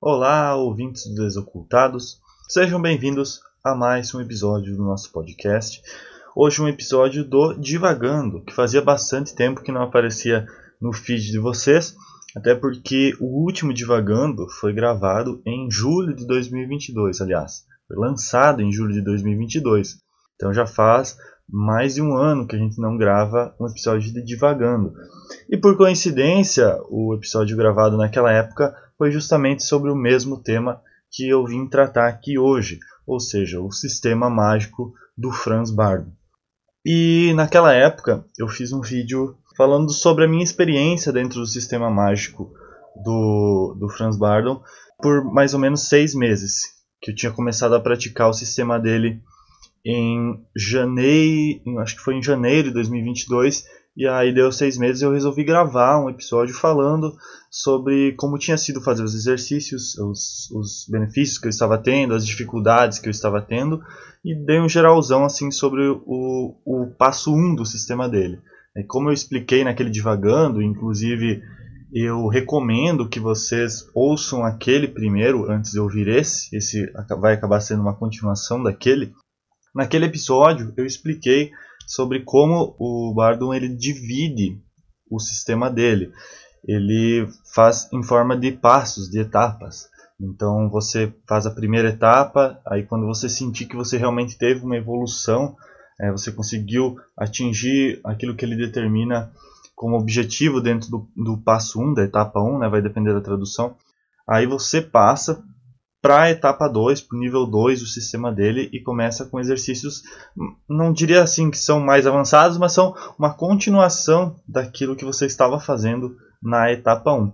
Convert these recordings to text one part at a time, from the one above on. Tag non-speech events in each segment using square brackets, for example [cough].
Olá, ouvintes do Desocultados. Sejam bem-vindos a mais um episódio do nosso podcast. Hoje um episódio do Divagando, que fazia bastante tempo que não aparecia no feed de vocês, até porque o último Divagando foi gravado em julho de 2022, aliás, foi lançado em julho de 2022. Então já faz mais de um ano que a gente não grava um episódio de Divagando. E por coincidência, o episódio gravado naquela época foi justamente sobre o mesmo tema que eu vim tratar aqui hoje, ou seja, o sistema mágico do Franz Bardon. E naquela época eu fiz um vídeo falando sobre a minha experiência dentro do sistema mágico do, do Franz Bardon por mais ou menos seis meses, que eu tinha começado a praticar o sistema dele em janeiro, acho que foi em janeiro de 2022, e aí deu seis meses eu resolvi gravar um episódio falando sobre como tinha sido fazer os exercícios, os, os benefícios que eu estava tendo, as dificuldades que eu estava tendo, e dei um geralzão assim sobre o, o passo 1 um do sistema dele. E como eu expliquei naquele divagando, inclusive eu recomendo que vocês ouçam aquele primeiro antes de ouvir esse, esse vai acabar sendo uma continuação daquele, Naquele episódio eu expliquei sobre como o Bardon ele divide o sistema dele. Ele faz em forma de passos, de etapas. Então você faz a primeira etapa, aí quando você sentir que você realmente teve uma evolução, é, você conseguiu atingir aquilo que ele determina como objetivo dentro do, do passo 1, da etapa 1, né, vai depender da tradução. Aí você passa para a etapa 2, para o nível 2 do sistema dele e começa com exercícios, não diria assim que são mais avançados, mas são uma continuação daquilo que você estava fazendo na etapa 1.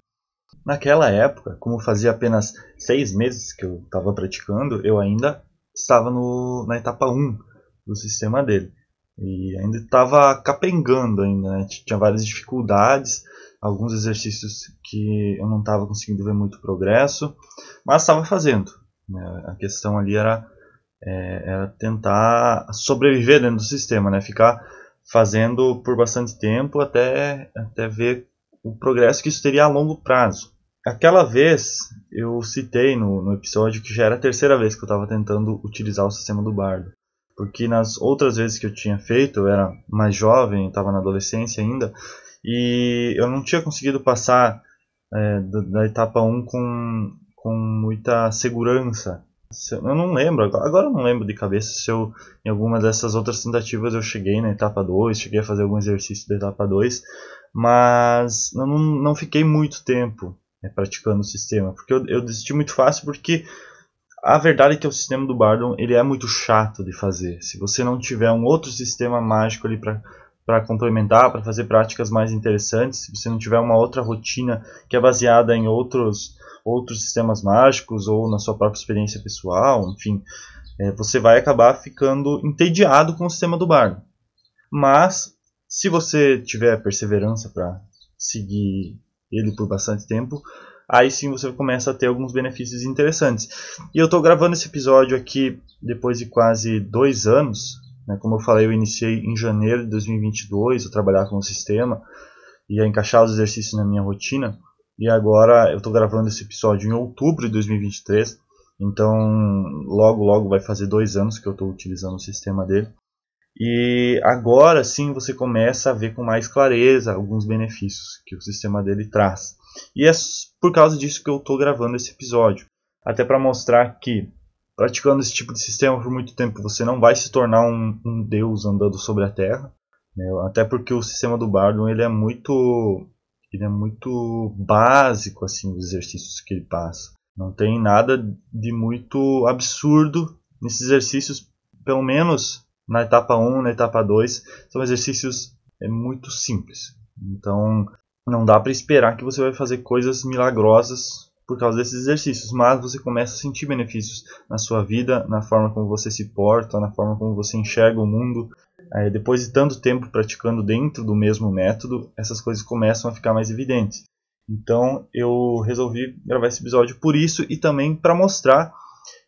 Naquela época, como fazia apenas seis meses que eu estava praticando, eu ainda estava no, na etapa 1 do sistema dele. E ainda estava capengando ainda, né? tinha várias dificuldades, alguns exercícios que eu não estava conseguindo ver muito progresso, mas estava fazendo. Né? A questão ali era, é, era tentar sobreviver dentro do sistema, né? ficar fazendo por bastante tempo até, até ver o progresso que isso teria a longo prazo. Aquela vez eu citei no, no episódio que já era a terceira vez que eu estava tentando utilizar o sistema do bardo. Porque nas outras vezes que eu tinha feito, eu era mais jovem, estava na adolescência ainda, e eu não tinha conseguido passar é, da, da, etapa 1 com, com muita segurança. Eu não lembro, agora eu não lembro de cabeça se eu, em alguma dessas outras tentativas eu cheguei na etapa 2, cheguei a fazer algum exercício da etapa 2, mas eu não, não fiquei muito tempo né, praticando o sistema, porque eu, eu desisti muito fácil porque a verdade é que o sistema do Bardon ele é muito chato de fazer. Se você não tiver um outro sistema mágico ali para complementar, para fazer práticas mais interessantes, se você não tiver uma outra rotina que é baseada em outros, outros sistemas mágicos ou na sua própria experiência pessoal, enfim, é, você vai acabar ficando entediado com o sistema do bardo. Mas, se você tiver perseverança para seguir ele por bastante tempo, aí sim você começa a ter alguns benefícios interessantes. E eu estou gravando esse episódio aqui depois de quase dois anos né? Como eu falei, eu iniciei em janeiro de 2022 a trabalhar com o sistema e a encaixar os exercícios na minha rotina. E agora eu estou gravando esse episódio em outubro de 2023. Então, logo, logo vai fazer dois anos que eu estou utilizando o sistema dele. E agora sim você começa a ver com mais clareza alguns benefícios que o sistema dele traz. E é por causa disso que eu estou gravando esse episódio. Até para mostrar que praticando esse tipo de sistema por muito tempo, você não vai se tornar um, um deus andando sobre a Terra. Né? Até porque o sistema do Bardon ele é muito ele é muito básico assim os exercícios que ele passa. Não tem nada de muito absurdo nesses exercícios, pelo menos na etapa 1, na etapa 2, são exercícios é muito simples. Então, não dá para esperar que você vai fazer coisas milagrosas por causa desses exercícios, mas você começa a sentir benefícios na sua vida, na forma como você se porta, na forma como você enxerga o mundo. Depois de tanto tempo praticando dentro do mesmo método, essas coisas começam a ficar mais evidentes. Então eu resolvi gravar esse episódio por isso e também para mostrar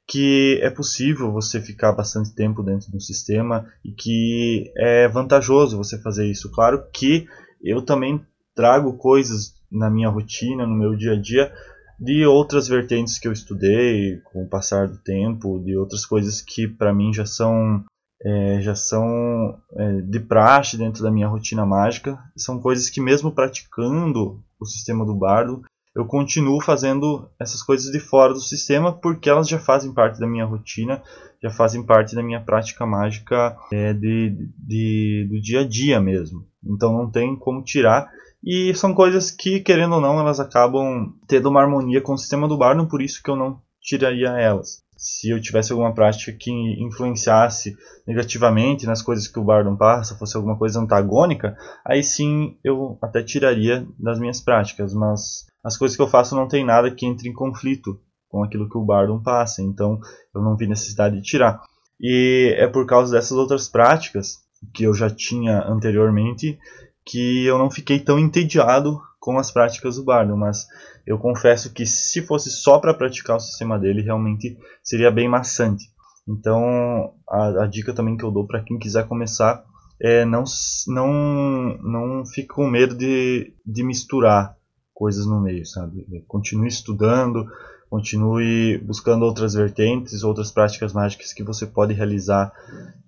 que é possível você ficar bastante tempo dentro do sistema e que é vantajoso você fazer isso. Claro que eu também trago coisas na minha rotina, no meu dia a dia, de outras vertentes que eu estudei com o passar do tempo, de outras coisas que para mim já são é, já são é, de praxe dentro da minha rotina mágica. São coisas que mesmo praticando o sistema do bardo, eu continuo fazendo essas coisas de fora do sistema porque elas já fazem parte da minha rotina, já fazem parte da minha prática mágica é, de, de, do dia a dia mesmo. Então não tem como tirar. E são coisas que, querendo ou não, elas acabam tendo uma harmonia com o sistema do Barnum, por isso que eu não tiraria elas. Se eu tivesse alguma prática que influenciasse negativamente nas coisas que o Bardon passa, fosse alguma coisa antagônica, aí sim eu até tiraria das minhas práticas, mas as coisas que eu faço não tem nada que entre em conflito com aquilo que o Bardon passa, então eu não vi necessidade de tirar. E é por causa dessas outras práticas que eu já tinha anteriormente que eu não fiquei tão entediado com as práticas do Bardon, mas eu confesso que se fosse só para praticar o sistema dele, realmente seria bem maçante. Então, a, a dica também que eu dou para quem quiser começar é não, não, não fique com medo de, de misturar coisas no meio, sabe? Continue estudando, continue buscando outras vertentes, outras práticas mágicas que você pode realizar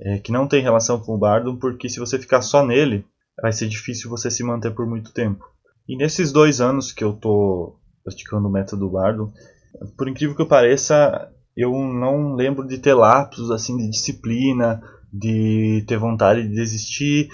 é, que não tem relação com o Bardon, porque se você ficar só nele, vai ser difícil você se manter por muito tempo. E nesses dois anos que eu estou praticando o método Bardon, por incrível que pareça, eu não lembro de ter lapsos assim de disciplina, de ter vontade de desistir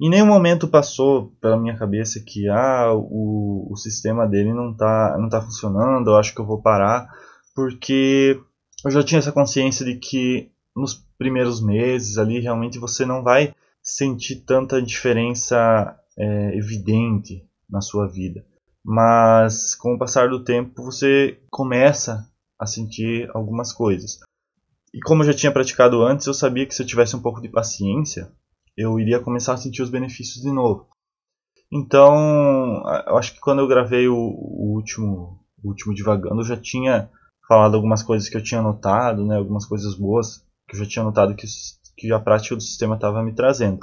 em nenhum momento passou pela minha cabeça que ah, o, o sistema dele não está não tá funcionando, eu acho que eu vou parar, porque eu já tinha essa consciência de que nos primeiros meses ali realmente você não vai sentir tanta diferença é, evidente na sua vida. Mas com o passar do tempo você começa a sentir algumas coisas. E como eu já tinha praticado antes, eu sabia que se eu tivesse um pouco de paciência, eu iria começar a sentir os benefícios de novo. Então, eu acho que quando eu gravei o, o último, o último Divagando, eu já tinha falado algumas coisas que eu tinha notado, né, algumas coisas boas que eu já tinha notado que, que a prática do sistema estava me trazendo.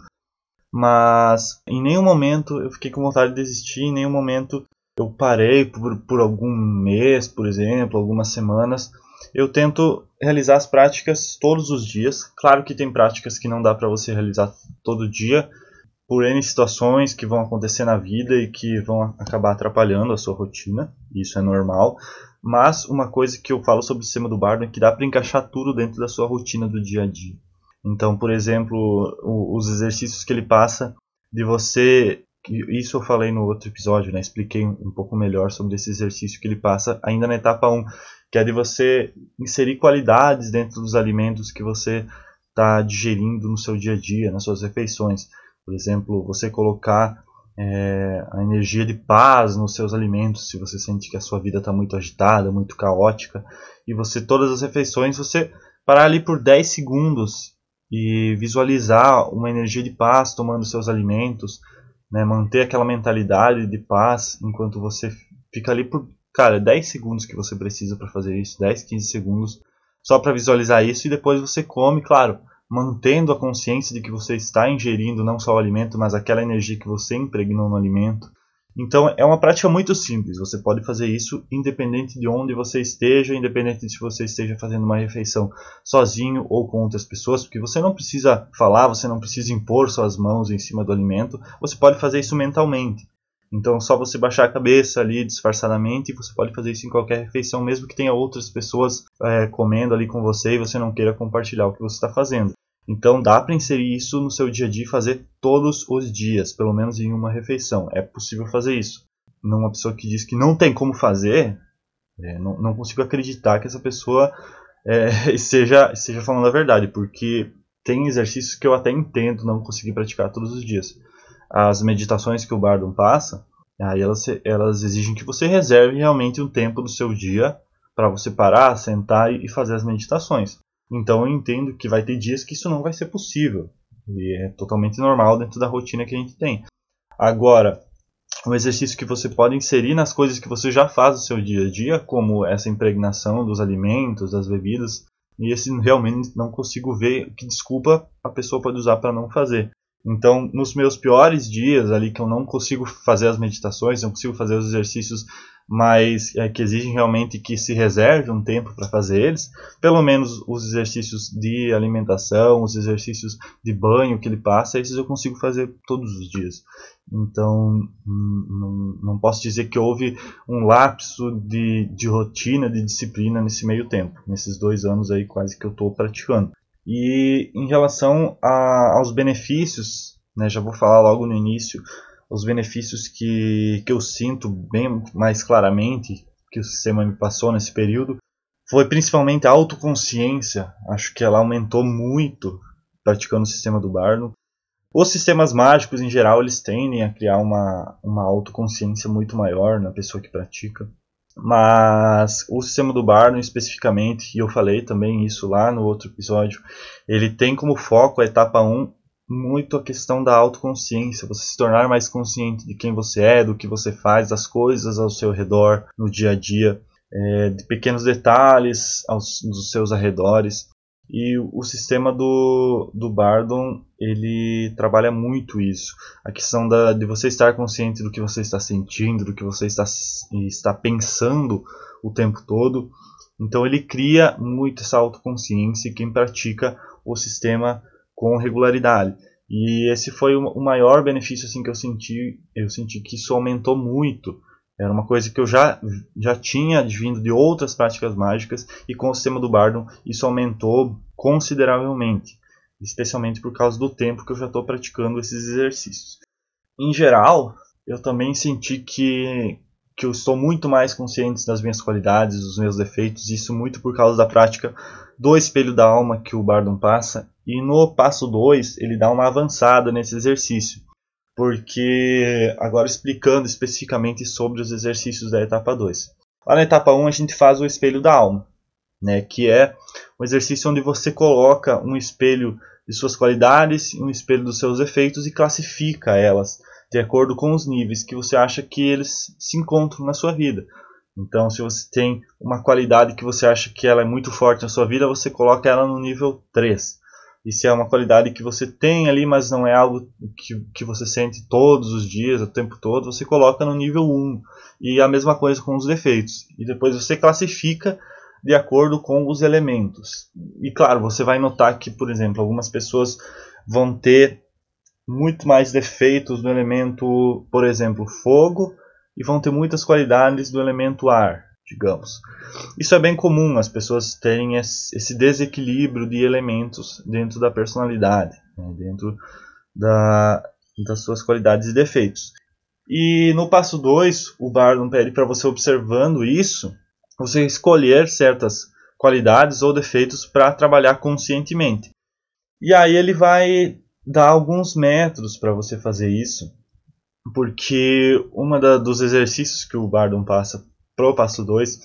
Mas em nenhum momento eu fiquei com vontade de desistir, em nenhum momento eu parei por, por algum mês, por exemplo, algumas semanas eu tento realizar as práticas todos os dias. Claro que tem práticas que não dá para você realizar todo dia, por N situações que vão acontecer na vida e que vão acabar atrapalhando a sua rotina, isso é normal. Mas uma coisa que eu falo sobre o sistema do Bardo é que dá para encaixar tudo dentro da sua rotina do dia a dia. Então, por exemplo, os exercícios que ele passa de você isso eu falei no outro episódio, né? Expliquei um pouco melhor sobre esse exercício que ele passa ainda na etapa 1, que é de você inserir qualidades dentro dos alimentos que você está digerindo no seu dia a dia, nas suas refeições. Por exemplo, você colocar é, a energia de paz nos seus alimentos, se você sente que a sua vida está muito agitada, muito caótica, e você, todas as refeições, você parar ali por 10 segundos e visualizar uma energia de paz tomando seus alimentos, né, manter aquela mentalidade de paz enquanto você fica ali por Cara, 10 segundos que você precisa para fazer isso, 10, 15 segundos só para visualizar isso e depois você come, claro, mantendo a consciência de que você está ingerindo não só o alimento, mas aquela energia que você impregnou no alimento. Então é uma prática muito simples, você pode fazer isso independente de onde você esteja, independente de se você esteja fazendo uma refeição sozinho ou com outras pessoas, porque você não precisa falar, você não precisa impor suas mãos em cima do alimento, você pode fazer isso mentalmente. Então, só você baixar a cabeça ali disfarçadamente, você pode fazer isso em qualquer refeição, mesmo que tenha outras pessoas é, comendo ali com você e você não queira compartilhar o que você está fazendo. Então, dá para inserir isso no seu dia a dia e fazer todos os dias, pelo menos em uma refeição. É possível fazer isso. Numa pessoa que diz que não tem como fazer, é, não, não, consigo acreditar que essa pessoa é, [laughs] esteja, esteja falando a verdade, porque tem exercícios que eu até entendo não conseguir praticar todos os dias as meditações que o Bardon passa, aí elas, elas exigem que você reserve realmente um tempo do seu dia para você parar, sentar e fazer as meditações. Então eu entendo que vai ter dias que isso não vai ser possível. E é totalmente normal dentro da rotina que a gente tem. Agora, um exercício que você pode inserir nas coisas que você já faz no seu dia a dia, como essa impregnação dos alimentos, das bebidas, e esse realmente não consigo ver que desculpa a pessoa pode usar para não fazer. Então, nos meus piores dias ali que eu não consigo fazer as meditações, não consigo fazer os exercícios mas é, que exigem realmente que se reserve um tempo para fazer eles, pelo menos os exercícios de alimentação, os exercícios de banho que ele passa, esses eu consigo fazer todos os dias. Então, não, não posso dizer que houve um lapso de, de rotina, de disciplina nesse meio tempo, nesses dois anos aí quase que eu estou praticando. E em relação a, aos benefícios, né, já vou falar logo no início, os benefícios que, que eu sinto bem mais claramente que o sistema me passou nesse período foi principalmente a autoconsciência. Acho que ela aumentou muito praticando o sistema do Barno. Os sistemas mágicos, em geral, eles tendem a criar uma, uma autoconsciência muito maior na pessoa que pratica. Mas o sistema do Barno, especificamente, e eu falei também isso lá no outro episódio, ele tem como foco a etapa 1 muito a questão da autoconsciência, você se tornar mais consciente de quem você é, do que você faz, das coisas ao seu redor, no dia a dia, é, de pequenos detalhes aos, dos seus arredores. E o sistema do, do Bardon, ele trabalha muito isso. A questão da, de você estar consciente do que você está sentindo, do que você está, está pensando o tempo todo. Então ele cria muito essa autoconsciência e quem pratica o sistema com regularidade. E esse foi o maior benefício assim que eu senti, eu senti que isso aumentou muito. Era uma coisa que eu já, já tinha vindo de outras práticas mágicas e com o sistema do Bardon isso aumentou consideravelmente, especialmente por causa do tempo que eu já estou praticando esses exercícios. Em geral, eu também senti que, que eu estou muito mais consciente das minhas qualidades, dos meus defeitos, isso muito por causa da prática do espelho da alma que o Bardon passa. E no passo 2 ele dá uma avançada nesse exercício, porque agora explicando especificamente sobre os exercícios da etapa 2. Lá na etapa 1 um, a gente faz o espelho da alma, né, que é um exercício onde você coloca um espelho de suas qualidades um espelho dos seus defeitos e classifica elas de acordo com os níveis que você acha que eles se encontram na sua vida. Então, se você tem uma qualidade que você acha que ela é muito forte na sua vida, você coloca ela no nível 3 e se é uma qualidade que você tem ali, mas não é algo que, que você sente todos os dias, o tempo todo, você coloca no nível 1. E a mesma coisa com os defeitos. E depois você classifica de acordo com os elementos. E claro, você vai notar que, por exemplo, algumas pessoas vão ter muito mais defeitos no elemento, por exemplo, fogo, e vão ter muitas qualidades do elemento ar digamos. Isso é bem comum, as pessoas terem esse desequilíbrio de elementos dentro da personalidade, né, dentro da, das suas qualidades e defeitos. E no passo 2, o Bardon pede para você observando isso, você escolher certas qualidades ou defeitos para trabalhar conscientemente. E aí ele vai dar alguns métodos para você fazer isso, porque uma dos exercícios que o Bardon passa pro passo 2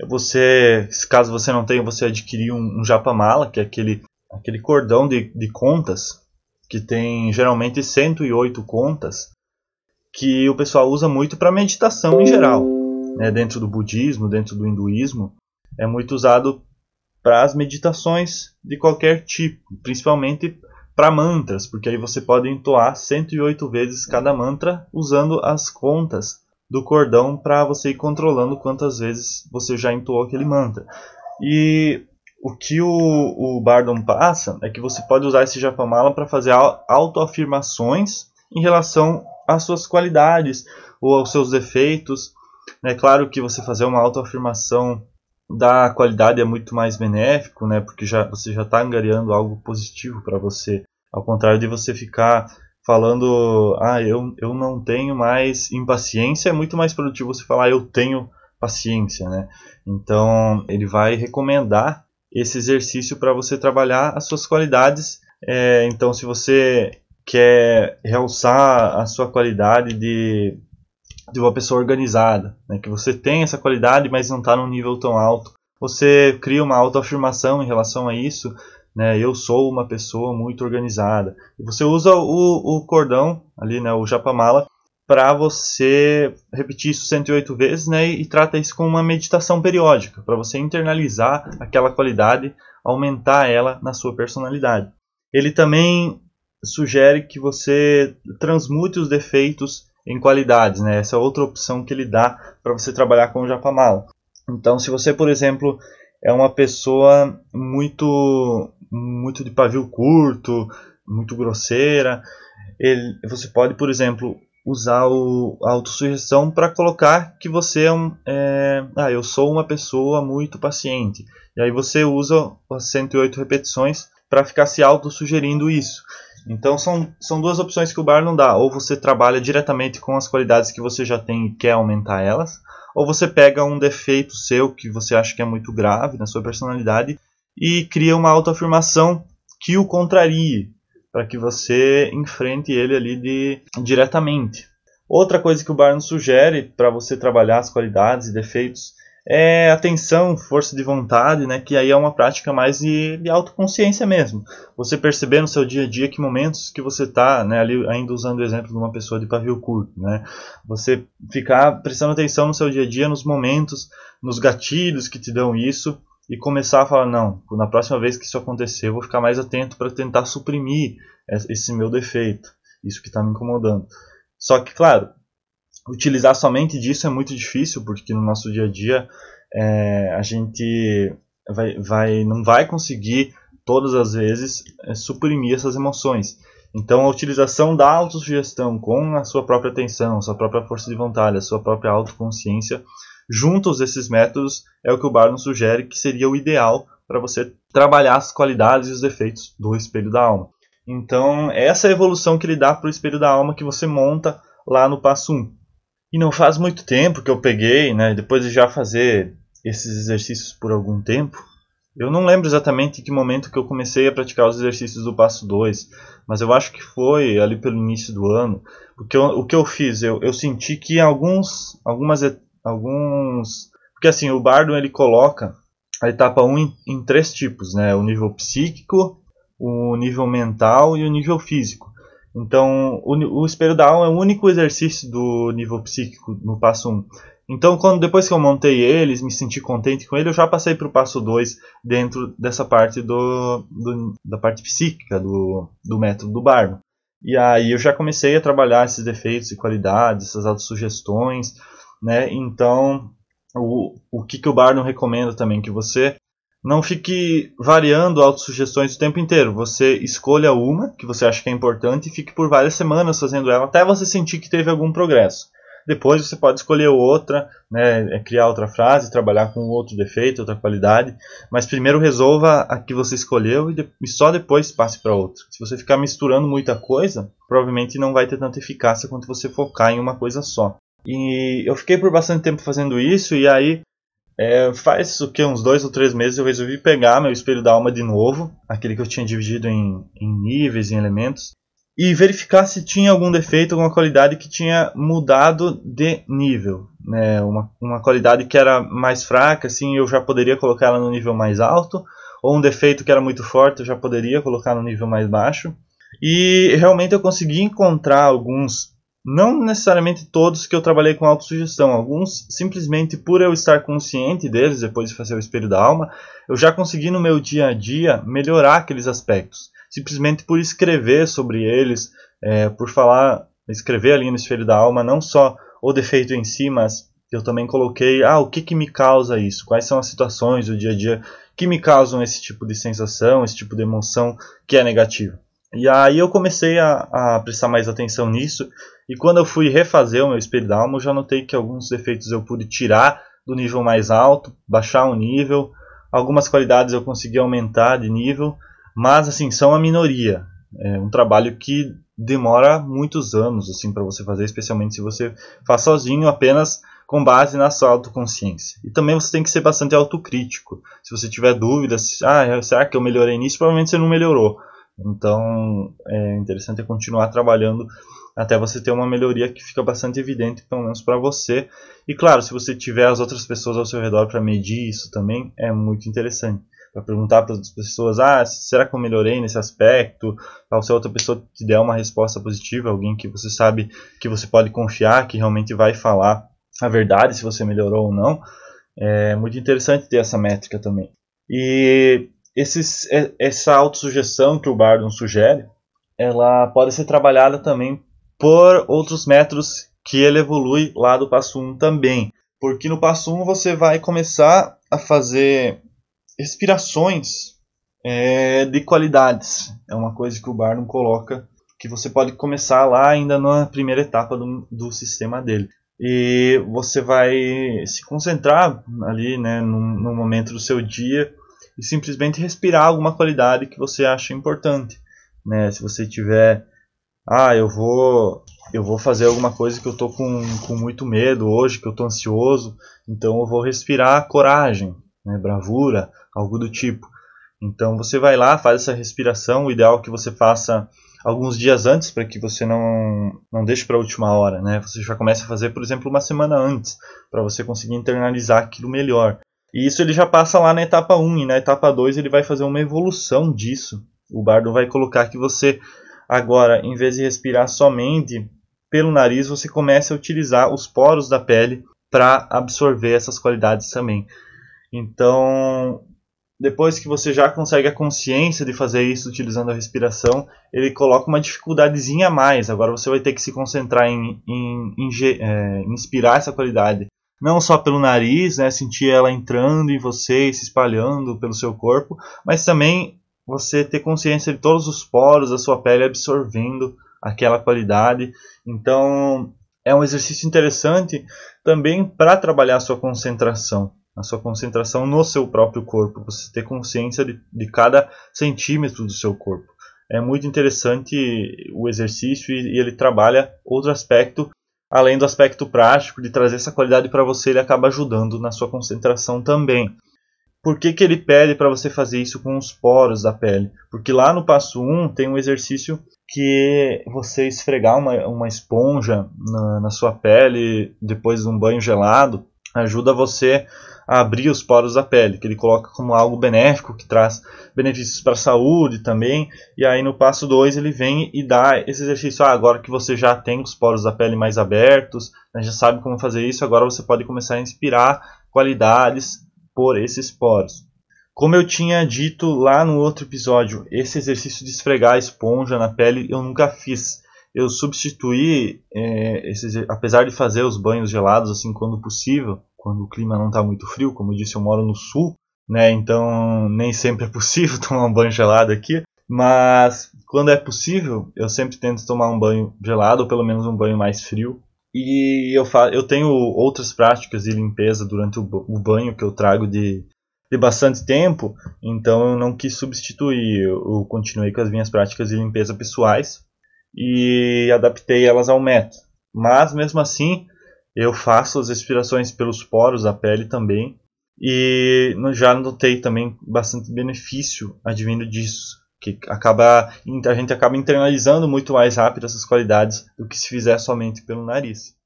é você, caso você não tenha, você adquirir um, um japamala, que é aquele, aquele cordão de, de contas, que tem geralmente 108 contas, que o pessoal usa muito para meditação em geral. Né? Dentro do budismo, dentro do hinduísmo, é muito usado para as meditações de qualquer tipo, principalmente para mantras, porque aí você pode entoar 108 vezes cada mantra usando as contas do cordão para você ir controlando quantas vezes você já entoou aquele mantra. E o que o, o Bardon passa é que você pode usar esse japamala para fazer autoafirmações em relação às suas qualidades ou aos seus defeitos. É claro que você fazer uma autoafirmação da qualidade é muito mais benéfico, né? Porque já, você já está angariando algo positivo para você. Ao contrário de você ficar falando, ah, eu, eu não tenho mais impaciência, é muito mais produtivo você falar, eu tenho paciência, né? Então, ele vai recomendar esse exercício para você trabalhar as suas qualidades. É, então, se você quer realçar a sua qualidade de, de uma pessoa organizada, né? que você tem essa qualidade, mas não está num nível tão alto, você cria uma autoafirmação em relação a isso, né, eu sou uma pessoa muito organizada. E você usa o, o cordão ali, né, o japamala, para você repetir isso 108 vezes né, e trata isso como uma meditação periódica, para você internalizar aquela qualidade, aumentar ela na sua personalidade. Ele também sugere que você transmute os defeitos em qualidades, né? Essa é outra opção que ele dá para você trabalhar com o Japamala. Então, se você, por exemplo, é uma pessoa muito muito de pavio curto, muito grosseira, ele, você pode, por exemplo, usar o, a autossugestão para colocar que você é um. É, ah, eu sou uma pessoa muito paciente. E aí você usa as 108 repetições para ficar se autossugerindo isso. Então são, são duas opções que o bar não dá. Ou você trabalha diretamente com as qualidades que você já tem e quer aumentar elas, ou você pega um defeito seu que você acha que é muito grave na sua personalidade e cria uma autoafirmação que o contrarie para que você enfrente ele ali de, diretamente. Outra coisa que o Barnes sugere para você trabalhar as qualidades e defeitos é atenção, força de vontade, né? Que aí é uma prática mais de, de autoconsciência mesmo. Você perceber no seu dia a dia que momentos que você está, né? Ali ainda usando o exemplo de uma pessoa de pavio curto, né? Você ficar prestando atenção no seu dia a dia, nos momentos, nos gatilhos que te dão isso e começar a falar não, na próxima vez que isso acontecer, eu vou ficar mais atento para tentar suprimir esse meu defeito, isso que está me incomodando. Só que, claro, utilizar somente disso é muito difícil, porque no nosso dia a dia é, a gente vai, vai, não vai conseguir todas as vezes é, suprimir essas emoções. Então, a utilização da autossugestão com a sua própria atenção, a sua própria força de vontade, a sua própria autoconsciência juntos esses métodos é o que o Barnum sugere que seria o ideal para você trabalhar as qualidades e os defeitos do espelho da alma. Então, essa é a evolução que ele dá para o espelho da alma que você monta lá no passo 1. E não faz muito tempo que eu peguei, né, depois de já fazer esses exercícios por algum tempo, eu não lembro exatamente em que momento que eu comecei a praticar os exercícios do passo 2, mas eu acho que foi ali pelo início do ano. Porque eu, o que eu fiz? Eu, eu senti que alguns, algumas alguns. Porque assim, o Bardo ele coloca a etapa 1 em, em três tipos, né? O nível psíquico, o nível mental e o nível físico. Então, o, o espelho da alma é o único exercício do nível psíquico no passo 1. Então, quando depois que eu montei eles, me senti contente com ele, eu já passei para o passo 2 dentro dessa parte do, do, da parte psíquica do, do método do Bardo. E aí eu já comecei a trabalhar esses defeitos e qualidades, essas autossugestões, né? Então, o, o que, que o Barnum recomenda também? Que você não fique variando autossugestões o tempo inteiro. Você escolha uma que você acha que é importante e fique por várias semanas fazendo ela até você sentir que teve algum progresso. Depois você pode escolher outra, né, é criar outra frase, trabalhar com outro defeito, outra qualidade. Mas primeiro resolva a que você escolheu e, e só depois passe para outra. Se você ficar misturando muita coisa, provavelmente não vai ter tanta eficácia quanto você focar em uma coisa só. E eu fiquei por bastante tempo fazendo isso, e aí é, faz o que uns dois ou três meses eu resolvi pegar meu espelho da alma de novo, aquele que eu tinha dividido em, em níveis, em elementos, e verificar se tinha algum defeito, alguma qualidade que tinha mudado de nível. Né? Uma, uma qualidade que era mais fraca, assim, eu já poderia colocar ela no nível mais alto, ou um defeito que era muito forte, eu já poderia colocar no nível mais baixo. E realmente eu consegui encontrar alguns não necessariamente todos que eu trabalhei com autossugestão, alguns simplesmente por eu estar consciente deles depois de fazer o espelho da alma, eu já consegui no meu dia a dia melhorar aqueles aspectos. Simplesmente por escrever sobre eles, é, por falar, escrever ali no espelho da alma, não só o defeito em si, mas eu também coloquei, ah, o que, que me causa isso? Quais são as situações do dia a dia que me causam esse tipo de sensação, esse tipo de emoção que é negativa? E aí eu comecei a, a prestar mais atenção nisso e quando eu fui refazer o meu espelho alma, eu já notei que alguns defeitos eu pude tirar do nível mais alto, baixar um nível. Algumas qualidades eu consegui aumentar de nível, mas assim, são a minoria. É um trabalho que demora muitos anos assim para você fazer, especialmente se você faz sozinho, apenas com base na sua autoconsciência. E também você tem que ser bastante autocrítico. Se você tiver dúvidas, ah, será que eu melhorei nisso? Provavelmente você não melhorou. Então, é interessante continuar trabalhando até você ter uma melhoria que fica bastante evidente, pelo menos para você. E claro, se você tiver as outras pessoas ao seu redor para medir isso também, é muito interessante. Para perguntar para as pessoas: ah, será que eu melhorei nesse aspecto? Ou se a outra pessoa te der uma resposta positiva, alguém que você sabe que você pode confiar, que realmente vai falar a verdade, se você melhorou ou não. É muito interessante ter essa métrica também. E esses, essa autossugestão que o Bardon sugere, ela pode ser trabalhada também por outros métodos que ele evolui lá do passo 1 também. Porque no passo 1 você vai começar a fazer respirações é, de qualidades. É uma coisa que o Barnum coloca que você pode começar lá ainda na primeira etapa do, do sistema dele. E você vai se concentrar ali né, no momento do seu dia e simplesmente respirar alguma qualidade que você acha importante. Né? Se você tiver, ah, eu vou, eu vou fazer alguma coisa que eu tô com, com muito medo hoje, que eu tô ansioso, então eu vou respirar coragem, né? bravura, algo do tipo. Então você vai lá, faz essa respiração, o ideal é que você faça alguns dias antes para que você não não deixe para a última hora, né? Você já começa a fazer, por exemplo, uma semana antes, para você conseguir internalizar aquilo melhor. E isso ele já passa lá na etapa 1 e na etapa 2 ele vai fazer uma evolução disso. O bardo vai colocar que você agora, em vez de respirar somente pelo nariz, você começa a utilizar os poros da pele para absorver essas qualidades também. Então, depois que você já consegue a consciência de fazer isso utilizando a respiração, ele coloca uma dificuldadezinha a mais. Agora você vai ter que se concentrar em, em, em é, inspirar essa qualidade. Não só pelo nariz, né, sentir ela entrando em você e se espalhando pelo seu corpo, mas também você ter consciência de todos os poros da sua pele absorvendo aquela qualidade. Então é um exercício interessante também para trabalhar a sua concentração a sua concentração no seu próprio corpo, você ter consciência de, de cada centímetro do seu corpo. É muito interessante o exercício e, e ele trabalha outro aspecto, além do aspecto prático, de trazer essa qualidade para você, ele acaba ajudando na sua concentração também. Por que, que ele pede para você fazer isso com os poros da pele? Porque lá no passo 1 tem um exercício que você esfregar uma, uma esponja na, na sua pele depois de um banho gelado ajuda você a abrir os poros da pele, que ele coloca como algo benéfico, que traz benefícios para a saúde também. E aí no passo 2 ele vem e dá esse exercício. Ah, agora que você já tem os poros da pele mais abertos, né, já sabe como fazer isso, agora você pode começar a inspirar qualidades por esses poros. Como eu tinha dito lá no outro episódio, esse exercício de esfregar a esponja na pele eu nunca fiz. Eu substituí, é, esse, apesar de fazer os banhos gelados assim quando possível, quando o clima não está muito frio, como eu disse, eu moro no sul, né? Então nem sempre é possível [laughs] tomar um banho gelado aqui, mas quando é possível, eu sempre tento tomar um banho gelado ou pelo menos um banho mais frio. E eu, eu tenho outras práticas de limpeza durante o, o banho que eu trago de, de bastante tempo, então eu não quis substituir, eu continuei com as minhas práticas de limpeza pessoais e adaptei elas ao método. Mas mesmo assim, eu faço as respirações pelos poros da pele também. E já notei também bastante benefício advindo disso. Que acaba, a gente acaba internalizando muito mais rápido essas qualidades do que se fizer somente pelo nariz.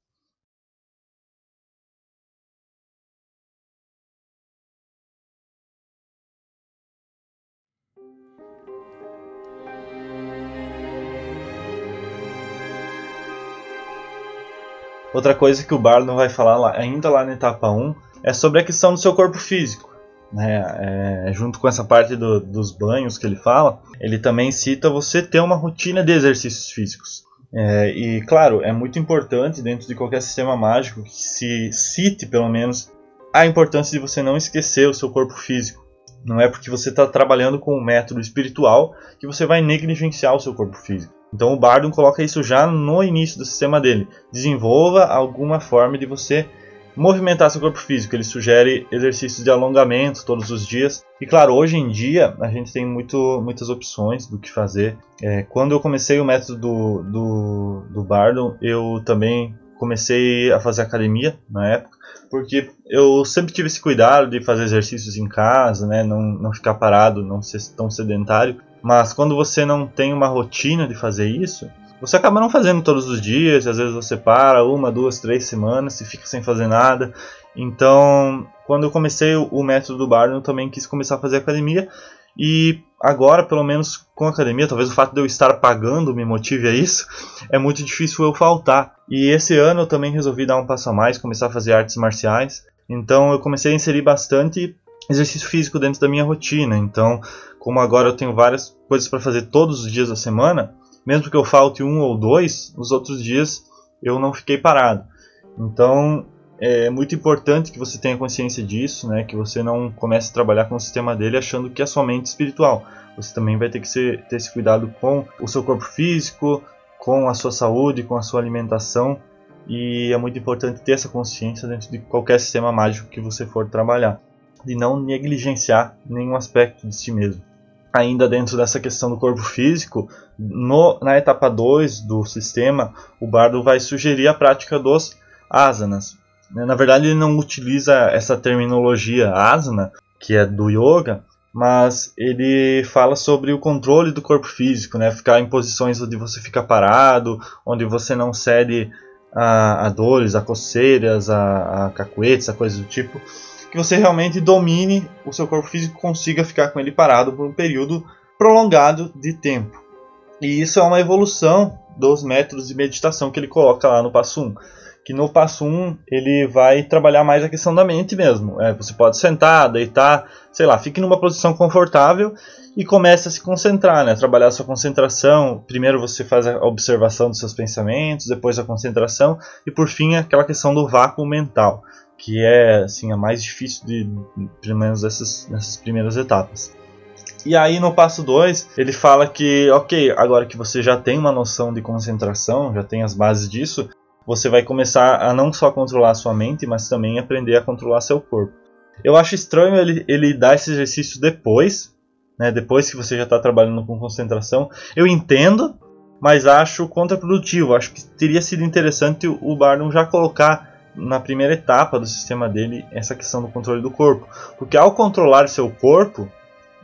Outra coisa que o Barlow vai falar lá, ainda lá na etapa 1 é sobre a questão do seu corpo físico. Né? É, junto com essa parte do, dos banhos que ele fala, ele também cita você ter uma rotina de exercícios físicos. É, e claro, é muito importante dentro de qualquer sistema mágico que se cite pelo menos a importância de você não esquecer o seu corpo físico. Não é porque você está trabalhando com um método espiritual que você vai negligenciar o seu corpo físico. Então o Bardon coloca isso já no início do sistema dele. Desenvolva alguma forma de você movimentar seu corpo físico. Ele sugere exercícios de alongamento todos os dias. E claro, hoje em dia a gente tem muito, muitas opções do que fazer. É, quando eu comecei o método do, do, do Bardon, eu também comecei a fazer academia na época, porque eu sempre tive esse cuidado de fazer exercícios em casa, né, não, não ficar parado, não ser tão sedentário. Mas quando você não tem uma rotina de fazer isso, você acaba não fazendo todos os dias, às vezes você para uma, duas, três semanas e fica sem fazer nada. Então, quando eu comecei o método do Bardo, eu também quis começar a fazer academia. E agora, pelo menos com a academia, talvez o fato de eu estar pagando me motive a isso, é muito difícil eu faltar. E esse ano eu também resolvi dar um passo a mais, começar a fazer artes marciais. Então eu comecei a inserir bastante exercício físico dentro da minha rotina. Então, como agora eu tenho várias coisas para fazer todos os dias da semana, mesmo que eu falte um ou dois, os outros dias eu não fiquei parado. Então é muito importante que você tenha consciência disso, né? Que você não comece a trabalhar com o sistema dele achando que é somente espiritual. Você também vai ter que ser, ter esse cuidado com o seu corpo físico, com a sua saúde, com a sua alimentação. E é muito importante ter essa consciência dentro de qualquer sistema mágico que você for trabalhar, de não negligenciar nenhum aspecto de si mesmo. Ainda dentro dessa questão do corpo físico, no, na etapa 2 do sistema, o bardo vai sugerir a prática dos asanas. Na verdade, ele não utiliza essa terminologia asana, que é do yoga, mas ele fala sobre o controle do corpo físico, né? Ficar em posições onde você fica parado, onde você não cede a, a dores, a coceiras, a, a cacuetes, a coisas do tipo, que você realmente domine o seu corpo físico, consiga ficar com ele parado por um período prolongado de tempo. E isso é uma evolução dos métodos de meditação que ele coloca lá no passo 1 que no passo 1 ele vai trabalhar mais a questão da mente mesmo. É, você pode sentar, deitar, sei lá, fique numa posição confortável e comece a se concentrar, né? Trabalhar a sua concentração. Primeiro você faz a observação dos seus pensamentos, depois a concentração e por fim aquela questão do vácuo mental, que é assim a mais difícil de pelo menos nessas, nessas primeiras etapas. E aí no passo 2, ele fala que, ok, agora que você já tem uma noção de concentração, já tem as bases disso, você vai começar a não só controlar a sua mente, mas também aprender a controlar seu corpo. Eu acho estranho ele, ele dar esse exercício depois, né, depois que você já está trabalhando com concentração. Eu entendo, mas acho contraprodutivo. Acho que teria sido interessante o Barnum já colocar na primeira etapa do sistema dele essa questão do controle do corpo. Porque ao controlar seu corpo,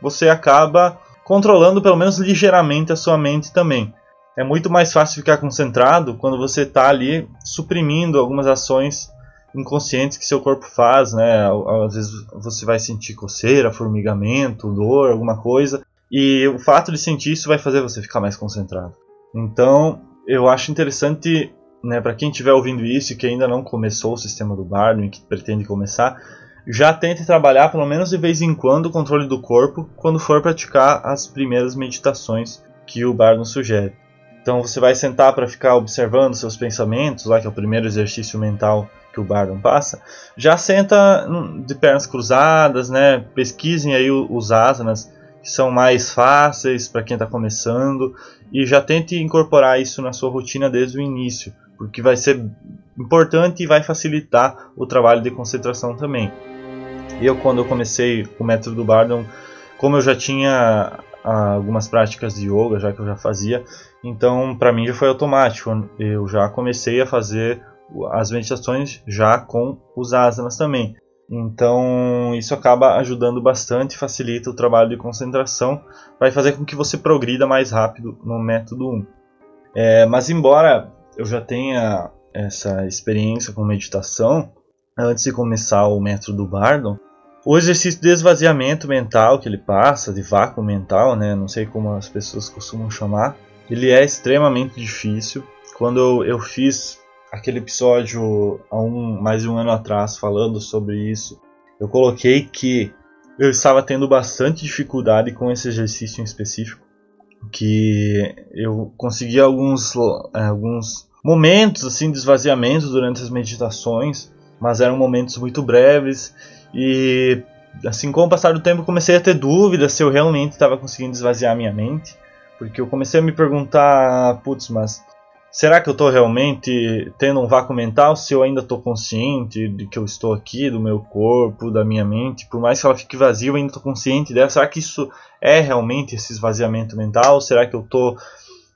você acaba controlando pelo menos ligeiramente a sua mente também é muito mais fácil ficar concentrado quando você está ali suprimindo algumas ações inconscientes que seu corpo faz, né? Às vezes você vai sentir coceira, formigamento, dor, alguma coisa, e o fato de sentir isso vai fazer você ficar mais concentrado. Então, eu acho interessante, né, para quem estiver ouvindo isso e que ainda não começou o sistema do Barnum que pretende começar, já tente trabalhar pelo menos de vez em quando o controle do corpo quando for praticar as primeiras meditações que o Barnum sugere. Então você vai sentar para ficar observando seus pensamentos, lá que é o primeiro exercício mental que o Bardon passa. Já senta de pernas cruzadas, né? Pesquisem aí os asanas que são mais fáceis para quem está começando e já tente incorporar isso na sua rotina desde o início, porque vai ser importante e vai facilitar o trabalho de concentração também. Eu quando eu comecei o método do Bardon, como eu já tinha algumas práticas de yoga, já que eu já fazia, então, para mim já foi automático. Eu já comecei a fazer as meditações já com os asanas também. Então, isso acaba ajudando bastante, facilita o trabalho de concentração, vai fazer com que você progrida mais rápido no método 1. É, mas, embora eu já tenha essa experiência com meditação, antes de começar o método do Bardon, o exercício de esvaziamento mental que ele passa, de vácuo mental, né, não sei como as pessoas costumam chamar, ele é extremamente difícil. Quando eu, fiz aquele episódio há um, mais de um ano atrás falando sobre isso, eu coloquei que eu estava tendo bastante dificuldade com esse exercício em específico, que eu consegui alguns, é, alguns momentos assim de esvaziamento durante as meditações, mas eram momentos muito breves e assim com o passar do tempo comecei a ter dúvidas se eu realmente estava conseguindo esvaziar minha mente porque eu comecei a me perguntar, putz, mas será que eu estou realmente tendo um vácuo mental se eu ainda estou consciente de que eu estou aqui, do meu corpo, da minha mente? Por mais que ela fique vazia, eu ainda estou consciente dela. Será que isso é realmente esse esvaziamento mental? Será que eu estou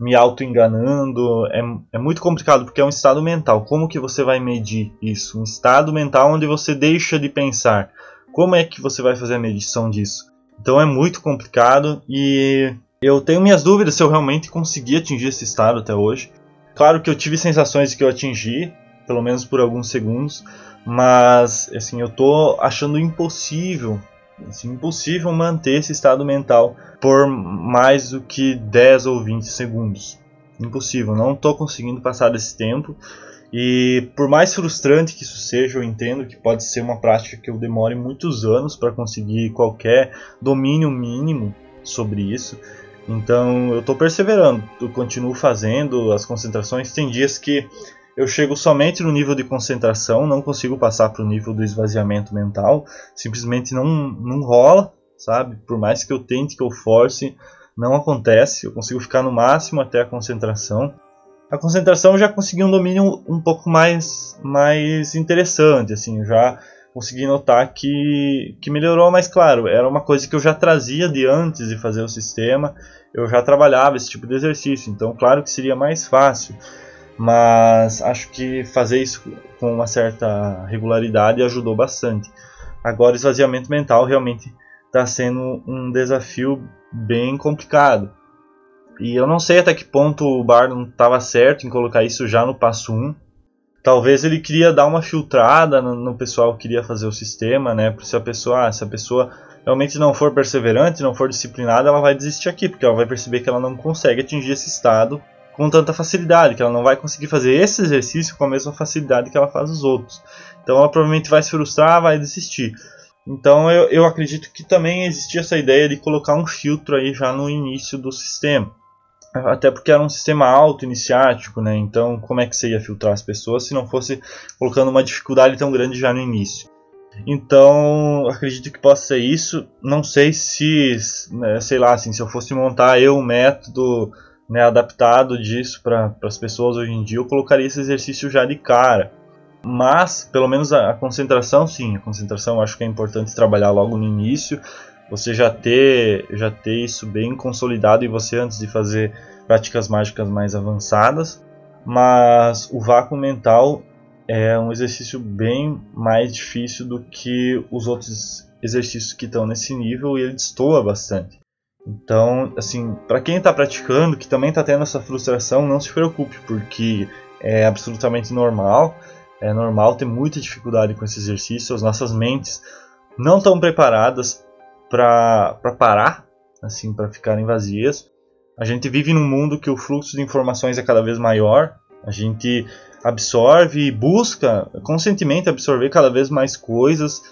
me auto-enganando? É, é muito complicado porque é um estado mental. Como que você vai medir isso? Um estado mental onde você deixa de pensar. Como é que você vai fazer a medição disso? Então é muito complicado e eu tenho minhas dúvidas se eu realmente consegui atingir esse estado até hoje. Claro que eu tive sensações que eu atingi, pelo menos por alguns segundos, mas assim, eu tô achando impossível, assim, impossível manter esse estado mental por mais do que 10 ou 20 segundos. Impossível, não estou conseguindo passar desse tempo. E por mais frustrante que isso seja, eu entendo que pode ser uma prática que eu demore muitos anos para conseguir qualquer domínio mínimo sobre isso. Então eu estou perseverando, eu continuo fazendo as concentrações. Tem dias que eu chego somente no nível de concentração, não consigo passar para o nível do esvaziamento mental, simplesmente não, não rola, sabe? Por mais que eu tente, que eu force, não acontece. Eu consigo ficar no máximo até a concentração. A concentração eu já consegui um domínio um pouco mais, mais interessante, assim, já consegui notar que, que melhorou, mas claro, era uma coisa que eu já trazia de antes de fazer o sistema, eu já trabalhava esse tipo de exercício, então claro que seria mais fácil mas acho que fazer isso com uma certa regularidade ajudou bastante. Agora, esvaziamento mental realmente está sendo um desafio bem complicado. E eu não sei até que ponto o Barnum estava certo em colocar isso já no passo 1. Talvez ele queria dar uma filtrada no, pessoal que queria fazer o sistema, né? Se a pessoa, ah, se a pessoa realmente não for perseverante, não for disciplinada, ela vai desistir aqui, porque ela vai perceber que ela não consegue atingir esse estado com tanta facilidade, que ela não vai conseguir fazer esse exercício com a mesma facilidade que ela faz os outros. Então ela provavelmente vai se frustrar, vai desistir. Então eu, eu acredito que também existia essa ideia de colocar um filtro aí já no início do sistema. Até porque era um sistema auto-iniciático, né? Então como é que você ia filtrar as pessoas se não fosse colocando uma dificuldade tão grande já no início? Então, acredito que possa ser isso. Não sei se, né, sei lá, assim, se eu fosse montar eu um método né, adaptado disso para as pessoas hoje em dia, eu colocaria esse exercício já de cara. Mas, pelo menos a, a, concentração, sim, a concentração acho que é importante trabalhar logo no início, você já ter, já ter isso bem consolidado em você antes de fazer práticas mágicas mais avançadas. Mas o vácuo mental é um exercício bem mais difícil do que os outros exercícios que estão nesse nível e ele destoa bastante. Então, assim, para quem está praticando, que também está tendo essa frustração, não se preocupe, porque é absolutamente normal. É normal ter muita dificuldade com esse exercício. As nossas mentes não estão preparadas para parar, assim, para ficarem vazias. A gente vive num mundo que o fluxo de informações é cada vez maior. A gente absorve e busca conscientemente absorver cada vez mais coisas.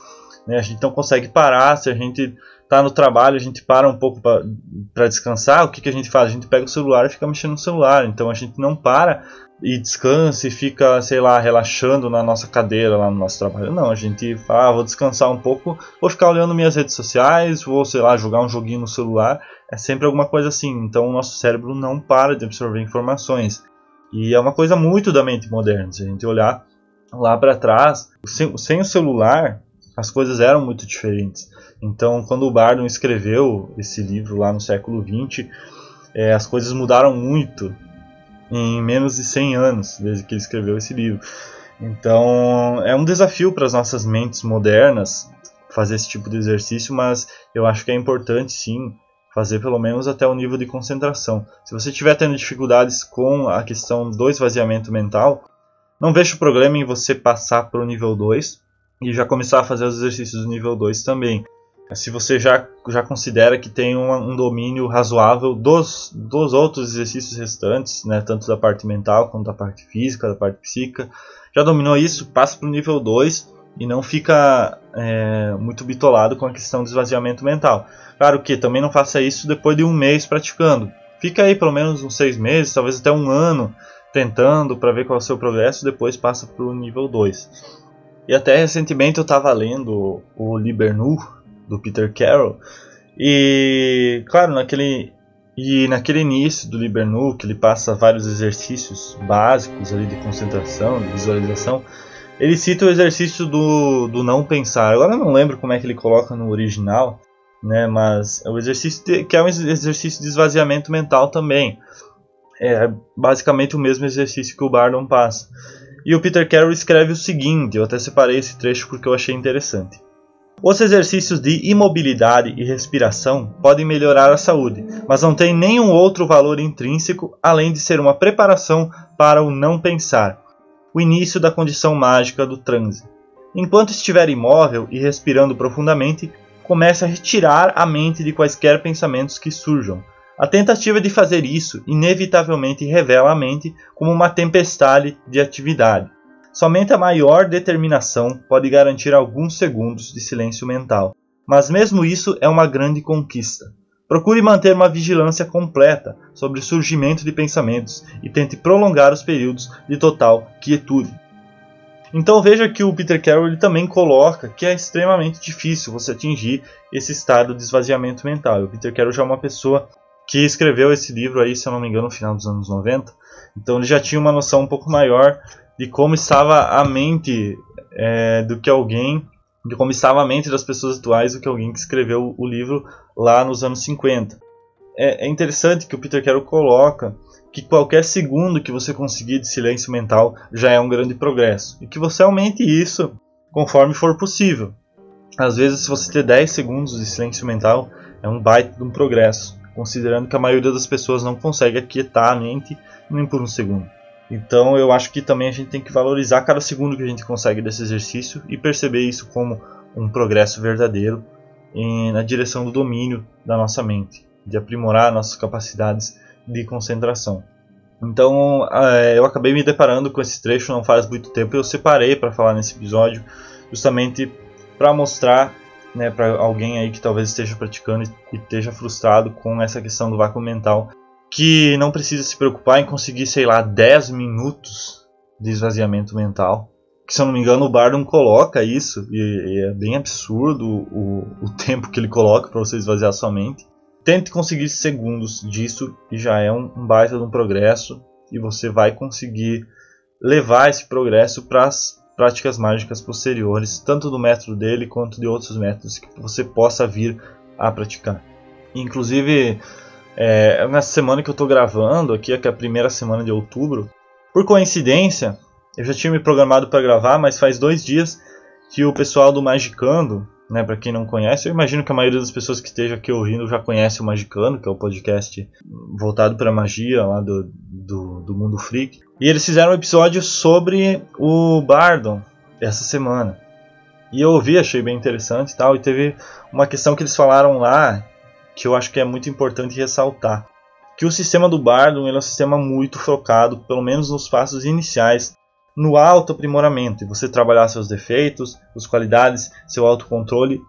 Né? A gente não consegue parar se a gente tá no trabalho, a gente para um pouco para descansar, o que, que a gente faz? A gente pega o celular e fica mexendo no celular. Então a gente não para e descansa e fica, sei lá, relaxando na nossa cadeira lá no nosso trabalho. Não, a gente fala, ah, vou descansar um pouco, vou ficar olhando minhas redes sociais, vou, sei lá, jogar um joguinho no celular. É sempre alguma coisa assim. Então o nosso cérebro não para de absorver informações. E é uma coisa muito da mente moderna. Se a gente olhar lá para trás, sem, sem o celular, as coisas eram muito diferentes. Então, quando o Bardon escreveu esse livro lá no século XX, é, as coisas mudaram muito em menos de 100 anos desde que ele escreveu esse livro. Então, é um desafio para as nossas mentes modernas fazer esse tipo de exercício, mas eu acho que é importante sim fazer pelo menos até o nível de concentração. Se você estiver tendo dificuldades com a questão do esvaziamento mental, não vejo problema em você passar para o nível 2, e já começar a fazer os exercícios do nível 2 também. Se você já, já considera que tem um, um domínio razoável dos, dos outros exercícios restantes, né, tanto da parte mental quanto da parte física, da parte psíquica, já dominou isso, passa para o nível 2 e não fica é, muito bitolado com a questão do esvaziamento mental. Claro que também não faça isso depois de um mês praticando. Fica aí pelo menos uns seis meses, talvez até um ano, tentando para ver qual é o seu progresso, depois passa para o nível 2. E até recentemente eu estava lendo o Libernu do Peter Carroll e claro naquele e naquele início do Libernu que ele passa vários exercícios básicos ali de concentração, de visualização, ele cita o exercício do, do não pensar. Agora eu não lembro como é que ele coloca no original, né? Mas é o exercício de, que é um exercício de esvaziamento mental também. É basicamente o mesmo exercício que o Bardon passa. E o Peter Carroll escreve o seguinte, eu até separei esse trecho porque eu achei interessante. Os exercícios de imobilidade e respiração podem melhorar a saúde, mas não têm nenhum outro valor intrínseco além de ser uma preparação para o não pensar, o início da condição mágica do transe. Enquanto estiver imóvel e respirando profundamente, comece a retirar a mente de quaisquer pensamentos que surjam, a tentativa de fazer isso inevitavelmente revela a mente como uma tempestade de atividade. Somente a maior determinação pode garantir alguns segundos de silêncio mental. Mas mesmo isso é uma grande conquista. Procure manter uma vigilância completa sobre o surgimento de pensamentos e tente prolongar os períodos de total quietude. Então veja que o Peter Carroll ele também coloca que é extremamente difícil você atingir esse estado de esvaziamento mental. O Peter Carroll já é uma pessoa que escreveu esse livro aí, se eu não me engano, no final dos anos 90. Então ele já tinha uma noção um pouco maior de como estava a mente é, do que alguém, de como estava a mente das pessoas atuais do que alguém que escreveu o livro lá nos anos 50. É, é interessante que o Peter Carroll coloca que qualquer segundo que você conseguir de silêncio mental já é um grande progresso e que você aumente isso conforme for possível. Às vezes, se você ter 10 segundos de silêncio mental, é um baita de um progresso considerando que a maioria das pessoas não consegue aquietar a mente nem por um segundo. Então eu acho que também a gente tem que valorizar cada segundo que a gente consegue desse exercício e perceber isso como um progresso verdadeiro na direção do domínio da nossa mente, de aprimorar nossas capacidades de concentração. Então é, eu acabei me deparando com esse trecho não faz muito tempo e eu separei para falar nesse episódio justamente para mostrar né, para alguém aí que talvez esteja praticando e esteja frustrado com essa questão do vácuo mental, que não precisa se preocupar em conseguir, sei lá, 10 minutos de esvaziamento mental. Que se eu não me engano o Bardon coloca isso, e é bem absurdo o, o tempo que ele coloca para você esvaziar sua mente. Tente conseguir segundos disso e já é um, um baita de um progresso, e você vai conseguir levar esse progresso para as práticas mágicas posteriores, tanto do método dele quanto de outros métodos que você possa vir a praticar. Inclusive, é, nessa semana que eu estou gravando aqui, que é a primeira semana de outubro, por coincidência, eu já tinha me programado para gravar, mas faz dois dias que o pessoal do Magicando, né, para quem não conhece, eu imagino que a maioria das pessoas que esteja aqui ouvindo já conhece o Magicando, que é o podcast voltado para magia lá do, do, do mundo freak. E eles fizeram um episódio sobre o Bardon essa semana. E eu ouvi, achei bem interessante e tal. E teve uma questão que eles falaram lá que eu acho que é muito importante ressaltar. Que o sistema do Bardon é um sistema muito focado, pelo menos nos passos iniciais, no auto-aprimoramento. E você trabalhar seus defeitos, suas qualidades, seu autocontrole.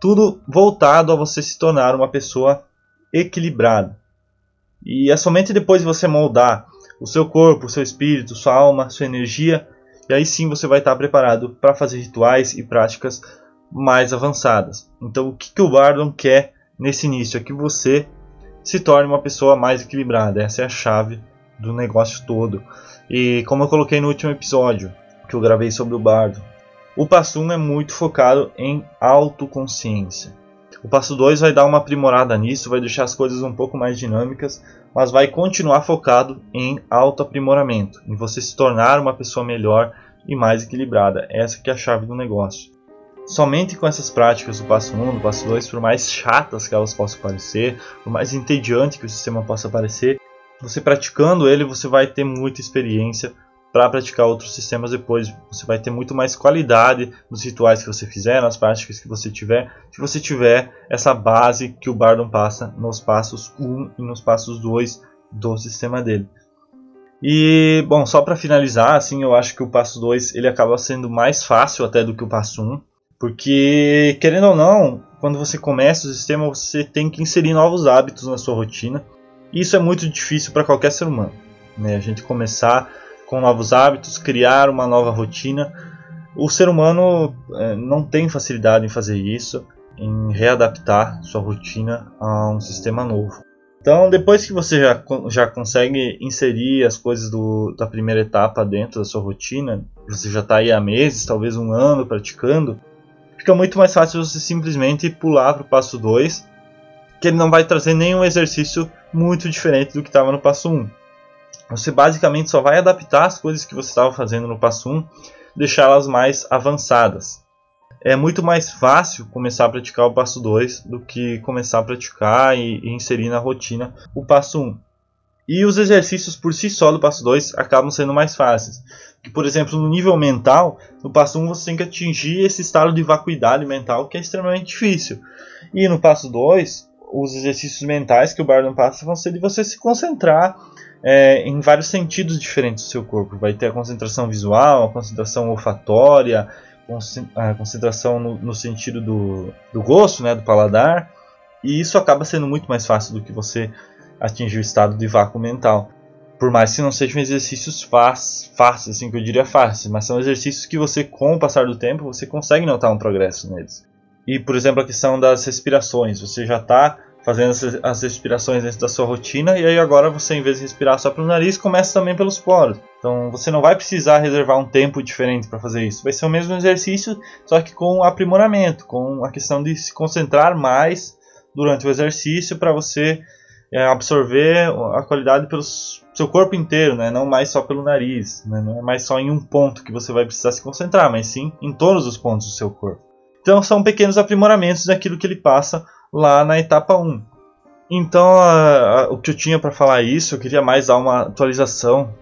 Tudo voltado a você se tornar uma pessoa equilibrada. E é somente depois de você moldar o seu corpo, o seu espírito, sua alma, sua energia, e aí sim você vai estar preparado para fazer rituais e práticas mais avançadas. Então, o que, que o Bardon quer nesse início? É que você se torne uma pessoa mais equilibrada. Essa é a chave do negócio todo. E como eu coloquei no último episódio que eu gravei sobre o Bardon, o passo 1 é muito focado em autoconsciência. O passo 2 vai dar uma aprimorada nisso, vai deixar as coisas um pouco mais dinâmicas, mas vai continuar focado em autoaprimoramento, em você se tornar uma pessoa melhor e mais equilibrada. Essa que é a chave do negócio. Somente com essas práticas do passo 1, do passo 2, por mais chatas que elas possam parecer, por mais entediante que o sistema possa parecer, você praticando ele, você vai ter muita experiência para praticar outros sistemas depois. Você vai ter muito mais qualidade nos rituais que você fizer, nas práticas que você tiver, se você tiver essa base que o Bardon passa nos passos 1 e nos passos 2 do sistema dele. E, bom, só para finalizar, assim, eu acho que o passo 2 ele acaba sendo mais fácil até do que o passo 1, porque, querendo ou não, quando você começa o sistema, você tem que inserir novos hábitos na sua rotina, e isso é muito difícil para qualquer ser humano. Né? A gente começar com novos hábitos, criar uma nova rotina. O ser humano é, não tem facilidade em fazer isso, em readaptar sua rotina a um sistema novo. Então, depois que você já, já consegue inserir as coisas do, da primeira etapa dentro da sua rotina, você já está aí há meses, talvez um ano praticando, fica muito mais fácil você simplesmente pular para o passo 2, que ele não vai trazer nenhum exercício muito diferente do que estava no passo 1. Um. Você basicamente só vai adaptar as coisas que você estava fazendo no passo 1, deixá-las mais avançadas. É muito mais fácil começar a praticar o passo 2 do que começar a praticar e, e inserir na rotina o passo 1. E os exercícios por si só do passo 2 acabam sendo mais fáceis. Que, por exemplo, no nível mental, no passo 1 você tem que atingir esse estado de vacuidade mental que é extremamente difícil. E no passo 2, os exercícios mentais que o Bardon passa vão ser de você se concentrar é, em vários sentidos diferentes do seu corpo. Vai ter a concentração visual, a concentração olfatória, a concentração no, no sentido do, do gosto, né, do paladar, E isso acaba sendo muito mais fácil do que você atingir o estado de vácuo mental. Por mais que não sejam exercícios fáceis, assim que eu diria fáceis, mas são exercícios que você, com o passar do tempo, você consegue notar um progresso neles. E, por exemplo, a questão das respirações. Você já está fazendo as respirações dentro da sua rotina e aí agora você, em vez de respirar só pelo nariz, começa também pelos poros. Então você não vai precisar reservar um tempo diferente para fazer isso. Vai ser o mesmo exercício, só que com aprimoramento, com a questão de se concentrar mais durante o exercício para você absorver a qualidade pelo seu corpo inteiro, né? não mais só pelo nariz. Né? Não é mais só em um ponto que você vai precisar se concentrar, mas sim em todos os pontos do seu corpo. Então são pequenos aprimoramentos daquilo que ele passa lá na etapa 1. Então a, a, o que eu tinha para falar é isso, eu queria mais dar uma atualização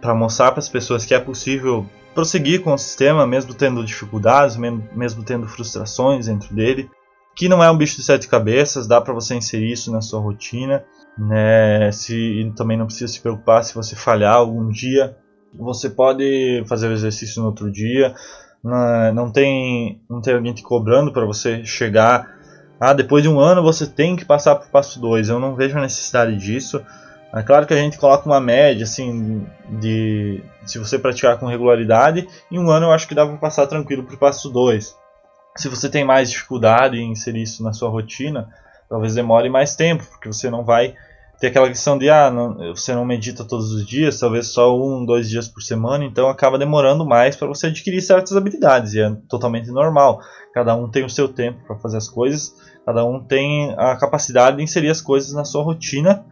para mostrar para as pessoas que é possível prosseguir com o sistema, mesmo tendo dificuldades, mesmo, mesmo tendo frustrações dentro dele, que não é um bicho de sete cabeças, dá para você inserir isso na sua rotina, né? Se também não precisa se preocupar se você falhar algum dia, você pode fazer o exercício no outro dia, não, não tem não tem alguém te cobrando para você chegar ah, depois de um ano você tem que passar para o passo 2. Eu não vejo a necessidade disso. É claro que a gente coloca uma média, assim, de se você praticar com regularidade, em um ano eu acho que dá para passar tranquilo para o passo 2. Se você tem mais dificuldade em inserir isso na sua rotina, talvez demore mais tempo, porque você não vai ter aquela questão de ah, não, você não medita todos os dias, talvez só um, dois dias por semana, então acaba demorando mais para você adquirir certas habilidades, e é totalmente normal. Cada um tem o seu tempo para fazer as coisas Cada um tem a capacidade de inserir as coisas na sua rotina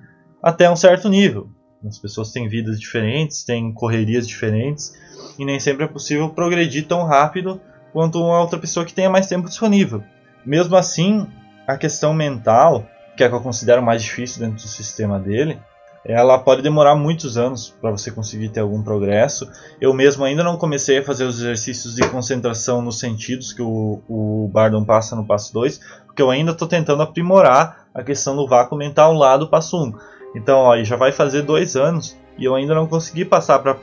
até um certo nível. As pessoas têm vidas diferentes, têm correrias diferentes e nem sempre é possível progredir tão rápido quanto uma outra pessoa que tenha mais tempo disponível. Mesmo assim, a questão mental, que é a que eu considero mais difícil dentro do sistema dele, ela pode demorar muitos anos para você conseguir ter algum progresso. Eu mesmo ainda não comecei a fazer os exercícios de concentração nos sentidos que o, o Bardon passa no passo 2, porque eu ainda estou tentando aprimorar a questão do vácuo mental lá do passo 1. Então, ó, já vai fazer dois anos e eu ainda não consegui passar para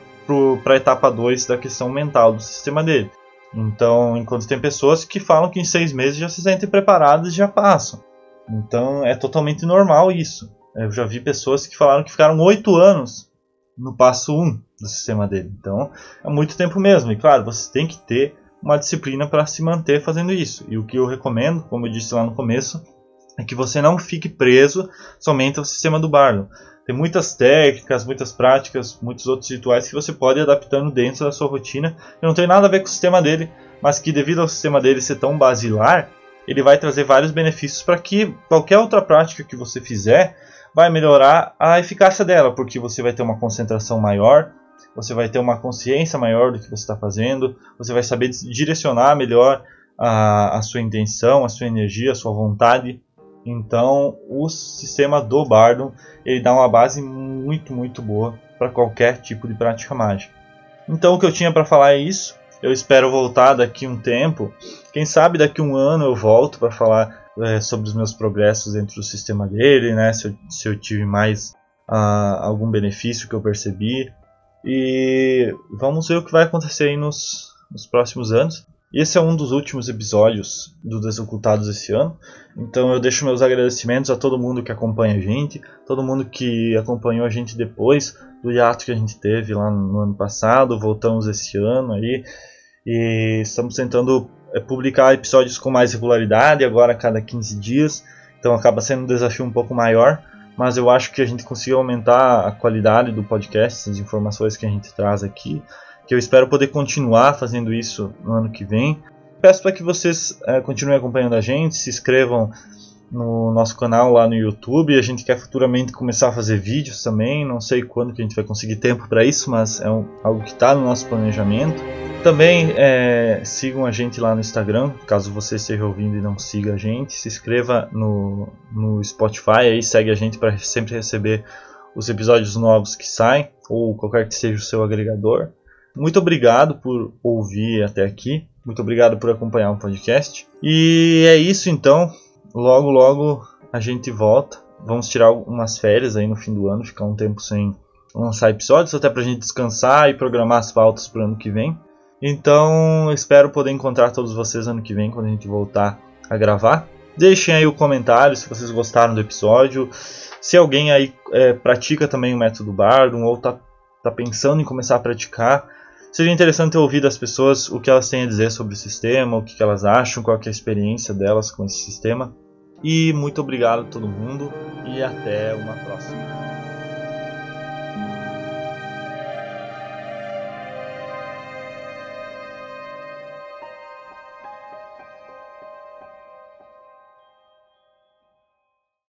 a etapa 2 da questão mental do sistema dele. Então, enquanto tem pessoas que falam que em seis meses já se sentem preparadas e já passam. Então, é totalmente normal isso. Eu já vi pessoas que falaram que ficaram oito anos no passo 1 do sistema dele. Então, é muito tempo mesmo. E claro, você tem que ter uma disciplina para se manter fazendo isso. E o que eu recomendo, como eu disse lá no começo, é que você não fique preso somente ao sistema do Barlow. Tem muitas técnicas, muitas práticas, muitos outros rituais que você pode ir adaptando dentro da sua rotina. E não tem nada a ver com o sistema dele, mas que devido ao sistema dele ser tão basilar, ele vai trazer vários benefícios para que qualquer outra prática que você fizer vai melhorar a eficácia dela, porque você vai ter uma concentração maior, você vai ter uma consciência maior do que você está fazendo, você vai saber direcionar melhor a, a sua intenção, a sua energia, a sua vontade. Então, o sistema do Bardon ele dá uma base muito, muito boa para qualquer tipo de prática mágica. Então, o que eu tinha para falar é isso. Eu espero voltar daqui um tempo. Quem sabe daqui um ano eu volto para falar é, sobre os meus progressos dentro do sistema dele, né? Se eu, se eu tive mais uh, algum benefício que eu percebi. E vamos ver o que vai acontecer nos, nos próximos anos. Esse é um dos últimos episódios do Desocultados esse ano. Então eu deixo meus agradecimentos a todo mundo que acompanha a gente, todo mundo que acompanhou a gente depois do hiato que a gente teve lá no ano passado. Voltamos esse ano aí e estamos tentando é, publicar episódios com mais regularidade, agora a cada 15 dias. Então acaba sendo um desafio um pouco maior mas eu acho que a gente conseguiu aumentar a qualidade do podcast, as informações que a gente traz aqui, que eu espero poder continuar fazendo isso no ano que vem. Peço para que vocês é, continuem acompanhando a gente, se inscrevam no nosso canal lá no YouTube. A gente quer futuramente começar a fazer vídeos também. Não sei quando que a gente vai conseguir tempo para isso, mas é um, algo que está no nosso planejamento. Também é, sigam a gente lá no Instagram, caso você esteja ouvindo e não siga a gente. Se inscreva no, no Spotify, aí segue a gente para sempre receber os episódios novos que saem, ou qualquer que seja o seu agregador. Muito obrigado por ouvir até aqui. Muito obrigado por acompanhar o podcast. E é isso então. Logo, logo a gente volta. Vamos tirar umas férias aí no fim do ano, ficar um tempo sem lançar episódios, até pra gente descansar e programar as pautas pro ano que vem. Então, espero poder encontrar todos vocês ano que vem quando a gente voltar a gravar. Deixem aí o comentário se vocês gostaram do episódio. Se alguém aí é, pratica também o método Bardum ou está tá pensando em começar a praticar, seria interessante ouvir das pessoas o que elas têm a dizer sobre o sistema, o que elas acham, qual é a experiência delas com esse sistema. E muito obrigado a todo mundo e até uma próxima.